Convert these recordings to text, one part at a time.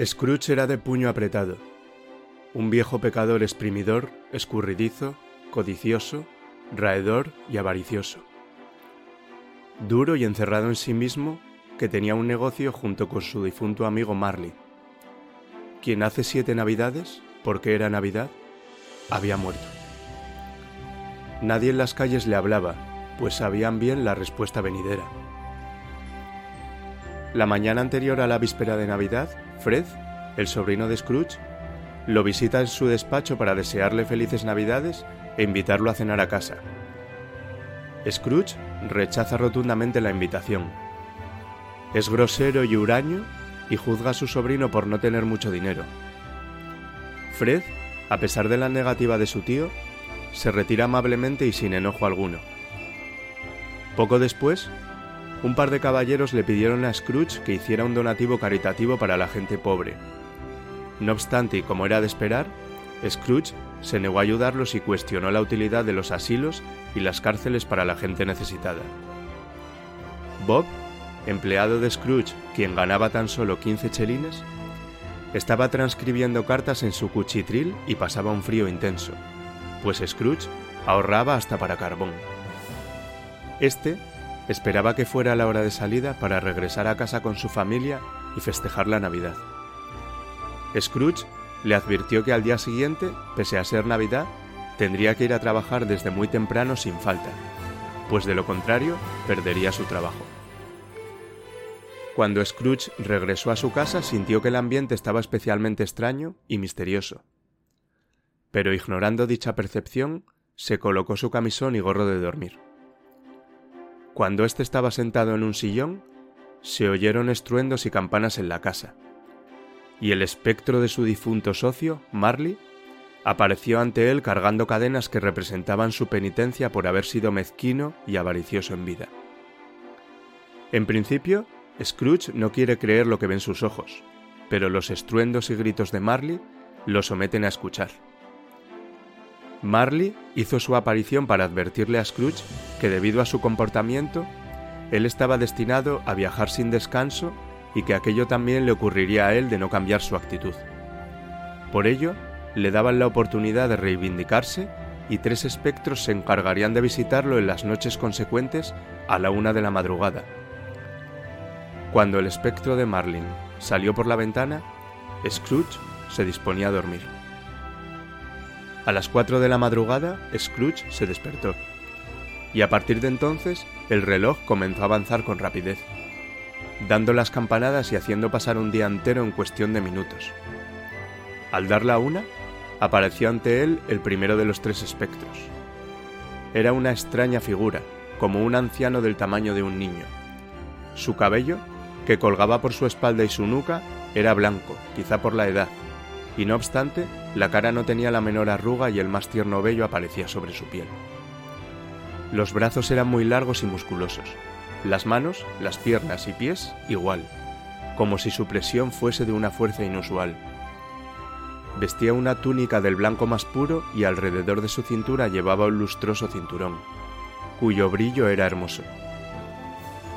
Scrooge era de puño apretado, un viejo pecador exprimidor, escurridizo, codicioso, raedor y avaricioso. Duro y encerrado en sí mismo, que tenía un negocio junto con su difunto amigo Marley, quien hace siete navidades, porque era Navidad, había muerto. Nadie en las calles le hablaba, pues sabían bien la respuesta venidera. La mañana anterior a la víspera de Navidad, Fred, el sobrino de Scrooge, lo visita en su despacho para desearle felices Navidades e invitarlo a cenar a casa. Scrooge rechaza rotundamente la invitación. Es grosero y huraño y juzga a su sobrino por no tener mucho dinero. Fred, a pesar de la negativa de su tío, se retira amablemente y sin enojo alguno. Poco después, un par de caballeros le pidieron a Scrooge que hiciera un donativo caritativo para la gente pobre. No obstante, y como era de esperar, Scrooge se negó a ayudarlos y cuestionó la utilidad de los asilos y las cárceles para la gente necesitada. Bob, empleado de Scrooge, quien ganaba tan solo 15 chelines, estaba transcribiendo cartas en su cuchitril y pasaba un frío intenso, pues Scrooge ahorraba hasta para carbón. Este esperaba que fuera la hora de salida para regresar a casa con su familia y festejar la Navidad. Scrooge le advirtió que al día siguiente, pese a ser Navidad, tendría que ir a trabajar desde muy temprano sin falta, pues de lo contrario perdería su trabajo. Cuando Scrooge regresó a su casa sintió que el ambiente estaba especialmente extraño y misterioso. Pero ignorando dicha percepción, se colocó su camisón y gorro de dormir. Cuando éste estaba sentado en un sillón, se oyeron estruendos y campanas en la casa, y el espectro de su difunto socio, Marley, apareció ante él cargando cadenas que representaban su penitencia por haber sido mezquino y avaricioso en vida. En principio, Scrooge no quiere creer lo que ven sus ojos, pero los estruendos y gritos de Marley lo someten a escuchar. Marley hizo su aparición para advertirle a Scrooge que debido a su comportamiento, él estaba destinado a viajar sin descanso y que aquello también le ocurriría a él de no cambiar su actitud. Por ello, le daban la oportunidad de reivindicarse y tres espectros se encargarían de visitarlo en las noches consecuentes a la una de la madrugada. Cuando el espectro de Marlin salió por la ventana, Scrooge se disponía a dormir. A las cuatro de la madrugada, Scrooge se despertó, y a partir de entonces el reloj comenzó a avanzar con rapidez dando las campanadas y haciendo pasar un día entero en cuestión de minutos. Al dar la una, apareció ante él el primero de los tres espectros. Era una extraña figura, como un anciano del tamaño de un niño. Su cabello, que colgaba por su espalda y su nuca, era blanco, quizá por la edad, y no obstante, la cara no tenía la menor arruga y el más tierno vello aparecía sobre su piel. Los brazos eran muy largos y musculosos, las manos, las piernas y pies igual, como si su presión fuese de una fuerza inusual. Vestía una túnica del blanco más puro y alrededor de su cintura llevaba un lustroso cinturón, cuyo brillo era hermoso.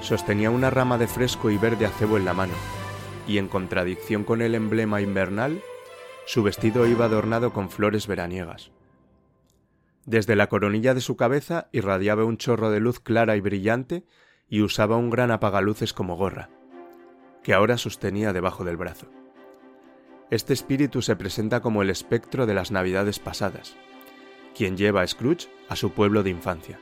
Sostenía una rama de fresco y verde acebo en la mano, y en contradicción con el emblema invernal, su vestido iba adornado con flores veraniegas. Desde la coronilla de su cabeza irradiaba un chorro de luz clara y brillante y usaba un gran apagaluces como gorra, que ahora sostenía debajo del brazo. Este espíritu se presenta como el espectro de las navidades pasadas, quien lleva a Scrooge a su pueblo de infancia.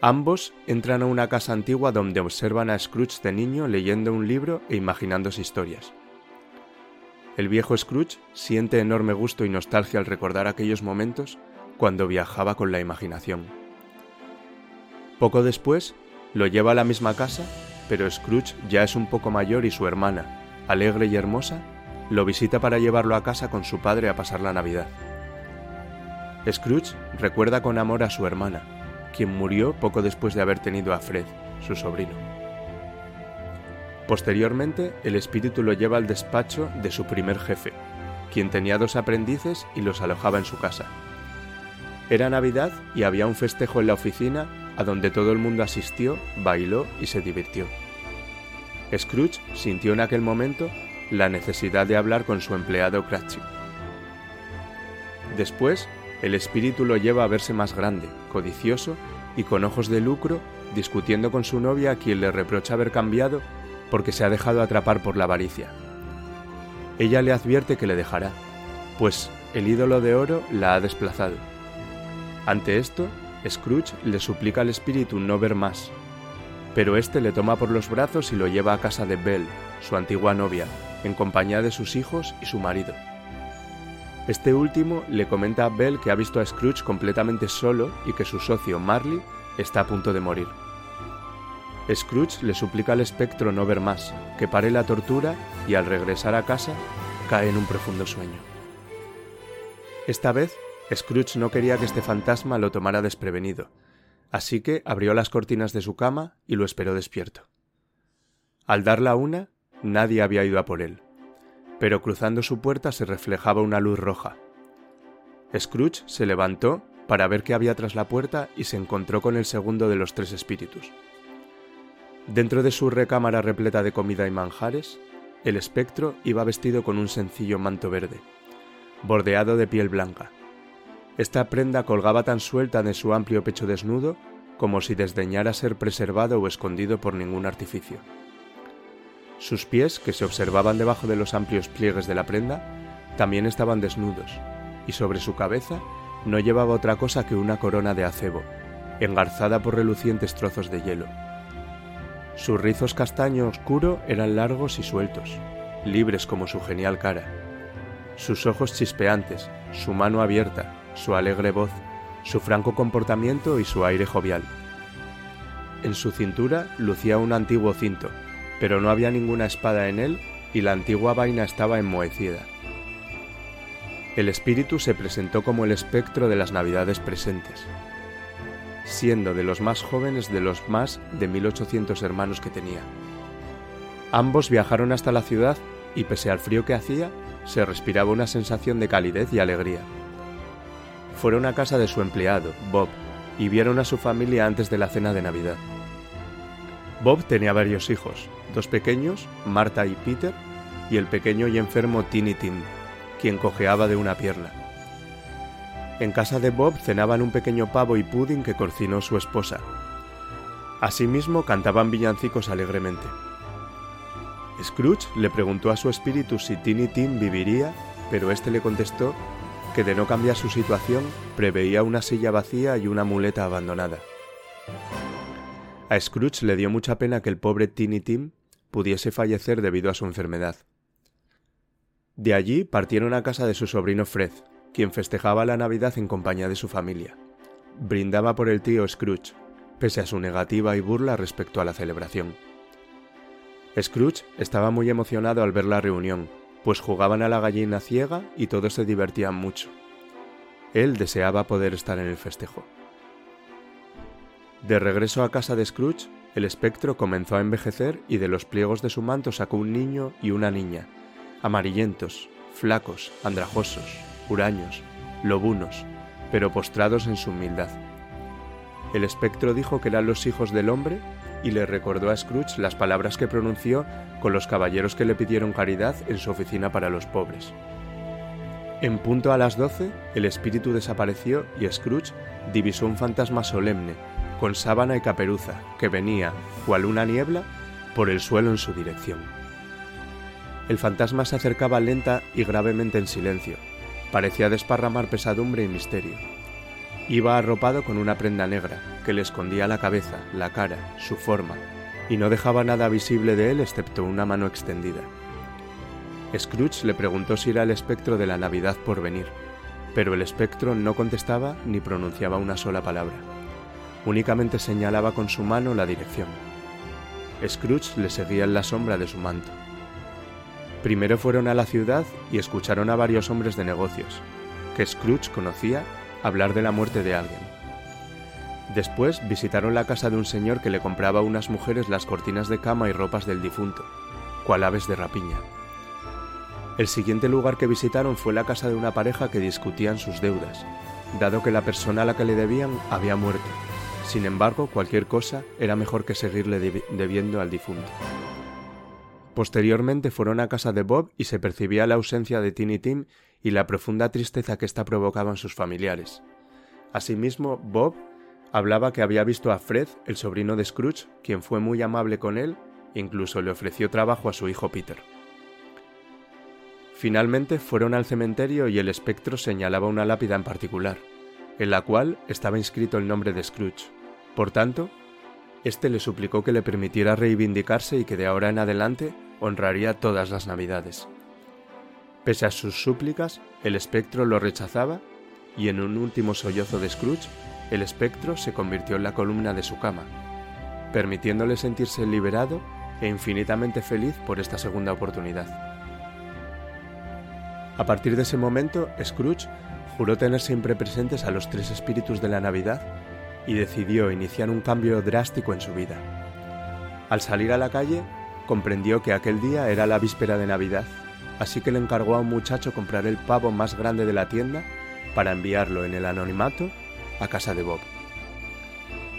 Ambos entran a una casa antigua donde observan a Scrooge de niño leyendo un libro e imaginándose historias. El viejo Scrooge siente enorme gusto y nostalgia al recordar aquellos momentos cuando viajaba con la imaginación. Poco después, lo lleva a la misma casa, pero Scrooge ya es un poco mayor y su hermana, alegre y hermosa, lo visita para llevarlo a casa con su padre a pasar la Navidad. Scrooge recuerda con amor a su hermana, quien murió poco después de haber tenido a Fred, su sobrino. Posteriormente, el espíritu lo lleva al despacho de su primer jefe, quien tenía dos aprendices y los alojaba en su casa. Era Navidad y había un festejo en la oficina a donde todo el mundo asistió, bailó y se divirtió. Scrooge sintió en aquel momento la necesidad de hablar con su empleado Cratchit. Después, el espíritu lo lleva a verse más grande, codicioso y con ojos de lucro, discutiendo con su novia a quien le reprocha haber cambiado porque se ha dejado atrapar por la avaricia. Ella le advierte que le dejará, pues el ídolo de oro la ha desplazado. Ante esto, Scrooge le suplica al espíritu no ver más, pero éste le toma por los brazos y lo lleva a casa de Belle, su antigua novia, en compañía de sus hijos y su marido. Este último le comenta a Bell que ha visto a Scrooge completamente solo y que su socio Marley está a punto de morir. Scrooge le suplica al espectro no ver más, que pare la tortura y al regresar a casa cae en un profundo sueño. Esta vez, Scrooge no quería que este fantasma lo tomara desprevenido, así que abrió las cortinas de su cama y lo esperó despierto. Al darla una, nadie había ido a por él pero cruzando su puerta se reflejaba una luz roja. Scrooge se levantó para ver qué había tras la puerta y se encontró con el segundo de los tres espíritus. Dentro de su recámara repleta de comida y manjares, el espectro iba vestido con un sencillo manto verde, bordeado de piel blanca. Esta prenda colgaba tan suelta de su amplio pecho desnudo como si desdeñara ser preservado o escondido por ningún artificio. Sus pies, que se observaban debajo de los amplios pliegues de la prenda, también estaban desnudos, y sobre su cabeza no llevaba otra cosa que una corona de acebo, engarzada por relucientes trozos de hielo. Sus rizos castaño oscuro eran largos y sueltos, libres como su genial cara. Sus ojos chispeantes, su mano abierta, su alegre voz, su franco comportamiento y su aire jovial. En su cintura lucía un antiguo cinto, pero no había ninguna espada en él y la antigua vaina estaba enmohecida. El espíritu se presentó como el espectro de las navidades presentes, siendo de los más jóvenes de los más de 1800 hermanos que tenía. Ambos viajaron hasta la ciudad y pese al frío que hacía, se respiraba una sensación de calidez y alegría. Fueron a casa de su empleado, Bob, y vieron a su familia antes de la cena de Navidad. Bob tenía varios hijos, dos pequeños, Marta y Peter, y el pequeño y enfermo Tiny Tim, quien cojeaba de una pierna. En casa de Bob cenaban un pequeño pavo y pudding que cocinó su esposa. Asimismo cantaban villancicos alegremente. Scrooge le preguntó a su espíritu si Tiny Tim viviría, pero éste le contestó que de no cambiar su situación preveía una silla vacía y una muleta abandonada. A Scrooge le dio mucha pena que el pobre Tiny Tim pudiese fallecer debido a su enfermedad. De allí partieron a casa de su sobrino Fred, quien festejaba la Navidad en compañía de su familia. Brindaba por el tío Scrooge, pese a su negativa y burla respecto a la celebración. Scrooge estaba muy emocionado al ver la reunión, pues jugaban a la gallina ciega y todos se divertían mucho. Él deseaba poder estar en el festejo. De regreso a casa de Scrooge, el espectro comenzó a envejecer y de los pliegos de su manto sacó un niño y una niña, amarillentos, flacos, andrajosos, huraños, lobunos, pero postrados en su humildad. El espectro dijo que eran los hijos del hombre y le recordó a Scrooge las palabras que pronunció con los caballeros que le pidieron caridad en su oficina para los pobres. En punto a las doce, el espíritu desapareció y Scrooge divisó un fantasma solemne con sábana y caperuza, que venía, cual una niebla, por el suelo en su dirección. El fantasma se acercaba lenta y gravemente en silencio. Parecía desparramar pesadumbre y misterio. Iba arropado con una prenda negra, que le escondía la cabeza, la cara, su forma, y no dejaba nada visible de él excepto una mano extendida. Scrooge le preguntó si era el espectro de la Navidad por venir, pero el espectro no contestaba ni pronunciaba una sola palabra únicamente señalaba con su mano la dirección. Scrooge le seguía en la sombra de su manto. Primero fueron a la ciudad y escucharon a varios hombres de negocios, que Scrooge conocía, hablar de la muerte de alguien. Después visitaron la casa de un señor que le compraba a unas mujeres las cortinas de cama y ropas del difunto, cual aves de rapiña. El siguiente lugar que visitaron fue la casa de una pareja que discutían sus deudas, dado que la persona a la que le debían había muerto sin embargo, cualquier cosa era mejor que seguirle debiendo al difunto. Posteriormente fueron a casa de Bob y se percibía la ausencia de Tiny Tim y la profunda tristeza que ésta provocaba en sus familiares. Asimismo, Bob hablaba que había visto a Fred, el sobrino de Scrooge, quien fue muy amable con él incluso le ofreció trabajo a su hijo Peter. Finalmente fueron al cementerio y el espectro señalaba una lápida en particular, en la cual estaba inscrito el nombre de Scrooge. Por tanto, este le suplicó que le permitiera reivindicarse y que de ahora en adelante honraría todas las Navidades. Pese a sus súplicas, el espectro lo rechazaba y en un último sollozo de Scrooge, el espectro se convirtió en la columna de su cama, permitiéndole sentirse liberado e infinitamente feliz por esta segunda oportunidad. A partir de ese momento, Scrooge juró tener siempre presentes a los tres espíritus de la Navidad y decidió iniciar un cambio drástico en su vida. Al salir a la calle, comprendió que aquel día era la víspera de Navidad, así que le encargó a un muchacho comprar el pavo más grande de la tienda para enviarlo en el anonimato a casa de Bob.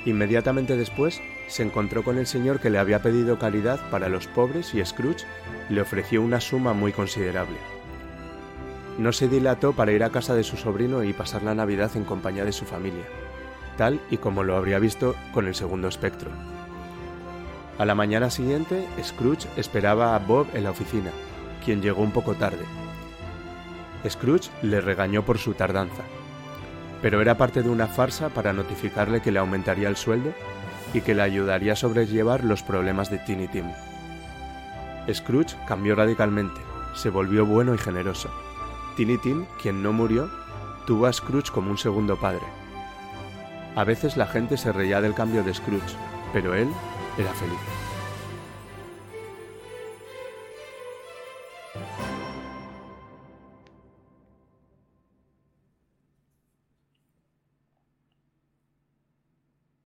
Inmediatamente después se encontró con el señor que le había pedido caridad para los pobres y Scrooge le ofreció una suma muy considerable. No se dilató para ir a casa de su sobrino y pasar la Navidad en compañía de su familia, tal y como lo habría visto con el segundo espectro. A la mañana siguiente, Scrooge esperaba a Bob en la oficina, quien llegó un poco tarde. Scrooge le regañó por su tardanza, pero era parte de una farsa para notificarle que le aumentaría el sueldo y que le ayudaría a sobrellevar los problemas de Tiny Tim. Scrooge cambió radicalmente, se volvió bueno y generoso. Tiny Tim, quien no murió, tuvo a Scrooge como un segundo padre. A veces la gente se reía del cambio de Scrooge, pero él era feliz.